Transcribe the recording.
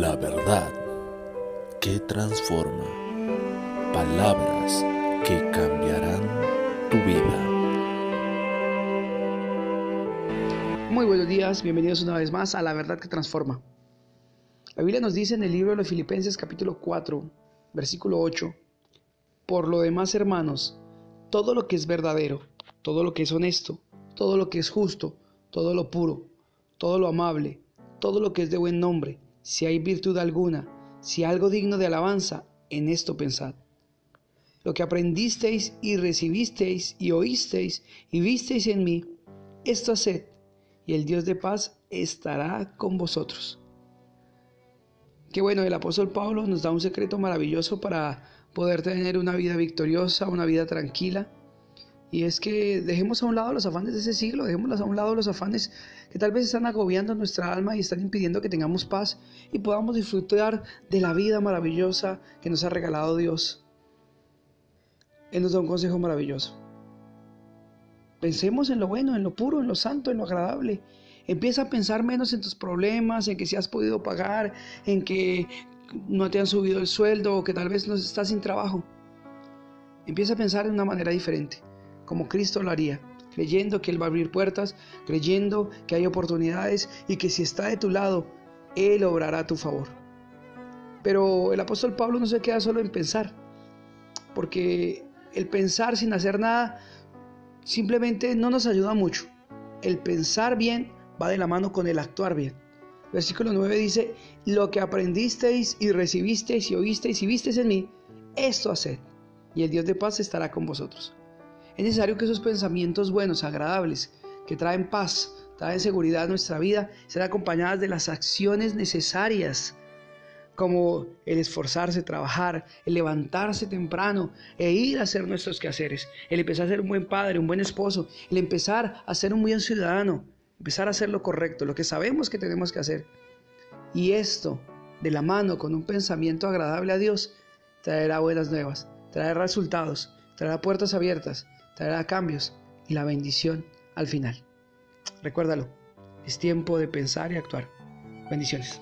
La verdad que transforma. Palabras que cambiarán tu vida. Muy buenos días, bienvenidos una vez más a La verdad que transforma. La Biblia nos dice en el libro de los Filipenses capítulo 4, versículo 8, por lo demás hermanos, todo lo que es verdadero, todo lo que es honesto, todo lo que es justo, todo lo puro, todo lo amable, todo lo que es de buen nombre, si hay virtud alguna, si algo digno de alabanza, en esto pensad. Lo que aprendisteis y recibisteis y oísteis y visteis en mí, esto haced, y el Dios de paz estará con vosotros. Qué bueno, el apóstol Pablo nos da un secreto maravilloso para poder tener una vida victoriosa, una vida tranquila y es que dejemos a un lado los afanes de ese siglo, dejemos a un lado los afanes que tal vez están agobiando nuestra alma y están impidiendo que tengamos paz y podamos disfrutar de la vida maravillosa que nos ha regalado Dios. Él nos da un consejo maravilloso. Pensemos en lo bueno, en lo puro, en lo santo, en lo agradable. Empieza a pensar menos en tus problemas, en que si has podido pagar, en que no te han subido el sueldo o que tal vez no estás sin trabajo. Empieza a pensar de una manera diferente como Cristo lo haría, creyendo que Él va a abrir puertas, creyendo que hay oportunidades y que si está de tu lado, Él obrará a tu favor. Pero el apóstol Pablo no se queda solo en pensar, porque el pensar sin hacer nada simplemente no nos ayuda mucho. El pensar bien va de la mano con el actuar bien. Versículo 9 dice, lo que aprendisteis y recibisteis y oísteis y visteis en mí, esto haced, y el Dios de paz estará con vosotros. Es necesario que esos pensamientos buenos, agradables, que traen paz, traen seguridad a nuestra vida, sean acompañadas de las acciones necesarias, como el esforzarse, trabajar, el levantarse temprano e ir a hacer nuestros quehaceres, el empezar a ser un buen padre, un buen esposo, el empezar a ser un buen ciudadano, empezar a hacer lo correcto, lo que sabemos que tenemos que hacer. Y esto, de la mano con un pensamiento agradable a Dios, traerá buenas nuevas, traerá resultados, traerá puertas abiertas, traerá cambios y la bendición al final. Recuérdalo, es tiempo de pensar y actuar. Bendiciones.